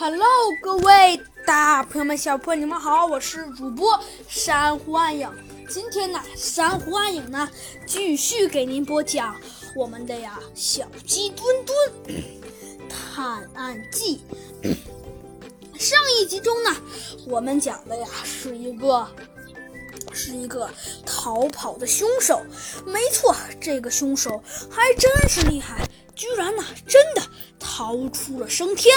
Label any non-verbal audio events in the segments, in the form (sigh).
Hello，各位大朋友们、小朋友们，你们好，我是主播珊瑚暗影。今天呢，珊瑚暗影呢继续给您播讲我们的呀《小鸡墩墩 (clears throat) 探案记》。(clears throat) 上一集中呢，我们讲的呀是一个是一个逃跑的凶手。没错，这个凶手还真是厉害，居然呢真的逃出了升天。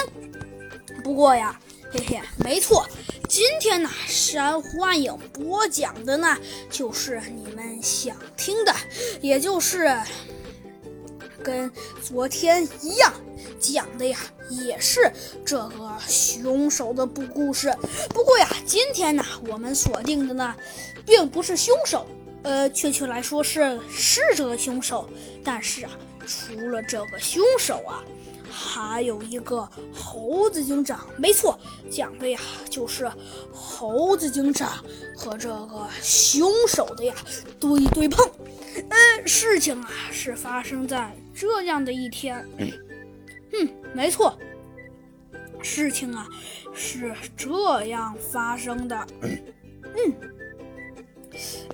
不过呀，嘿嘿，没错，今天呢，珊瑚暗影播讲的呢，就是你们想听的，也就是跟昨天一样讲的呀，也是这个凶手的不故事。不过呀，今天呢，我们锁定的呢，并不是凶手，呃，确切来说是是这个凶手，但是啊，除了这个凶手啊。还有一个猴子警长，没错，讲的呀就是猴子警长和这个凶手的呀对对碰。嗯，事情啊是发生在这样的一天。嗯，没错，事情啊是这样发生的。嗯，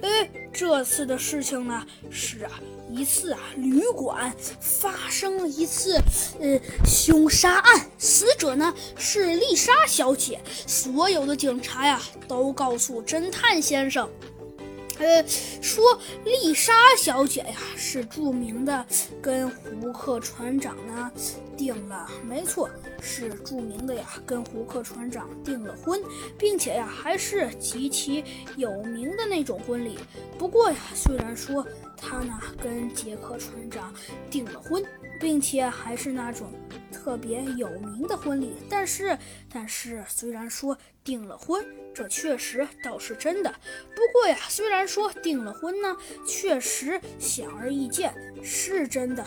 哎，这次的事情呢是啊。一次啊，旅馆发生了一次呃凶杀案，死者呢是丽莎小姐。所有的警察呀都告诉侦探先生，呃，说丽莎小姐呀是著名的，跟胡克船长呢订了，没错，是著名的呀，跟胡克船长订了婚，并且呀还是极其有名的那种婚礼。不过呀，虽然说。他呢跟杰克船长订了婚，并且还是那种特别有名的婚礼。但是，但是虽然说订了婚，这确实倒是真的。不过呀，虽然说订了婚呢，确实显而易见是真的。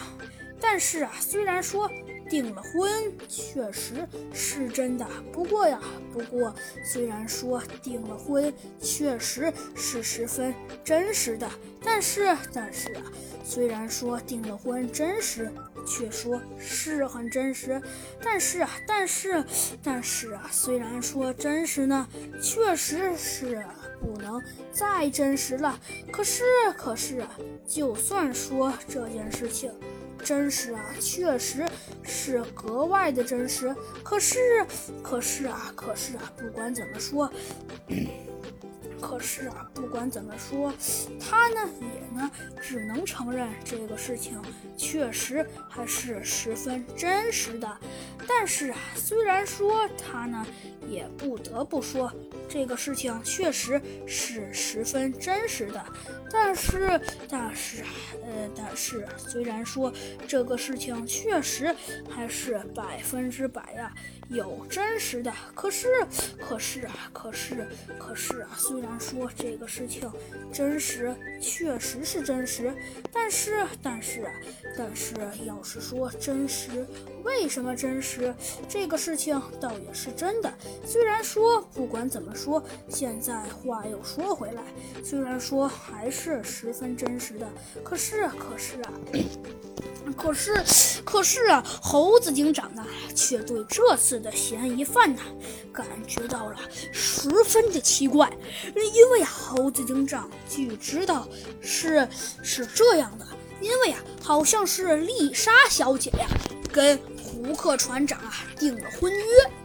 但是啊，虽然说。订了婚确实是真的，不过呀，不过虽然说订了婚确实是十分真实的，但是但是啊，虽然说订了婚真实，却说是很真实，但是啊，但是但是啊，虽然说真实呢，确实是不能再真实了。可是可是啊，就算说这件事情。真实啊，确实是是格外的真实。可是，可是啊，可是啊，不管怎么说。可是啊，不管怎么说，他呢也呢只能承认这个事情确实还是十分真实的。但是啊，虽然说他呢也不得不说这个事情确实是十分真实的。但是，但是啊，呃，但是虽然说这个事情确实还是百分之百呀有真实的。可是，可是啊，可是，可是啊，虽然。说这个事情真实，确实是真实，但是，但是啊，但是要是说真实，为什么真实？这个事情倒也是真的。虽然说不管怎么说，现在话又说回来，虽然说还是十分真实的，可是，可是啊。可是，可是啊，猴子警长呢，却对这次的嫌疑犯呢，感觉到了十分的奇怪，因为猴子警长据知道是是这样的，因为啊，好像是丽莎小姐呀，跟胡克船长啊订了婚约。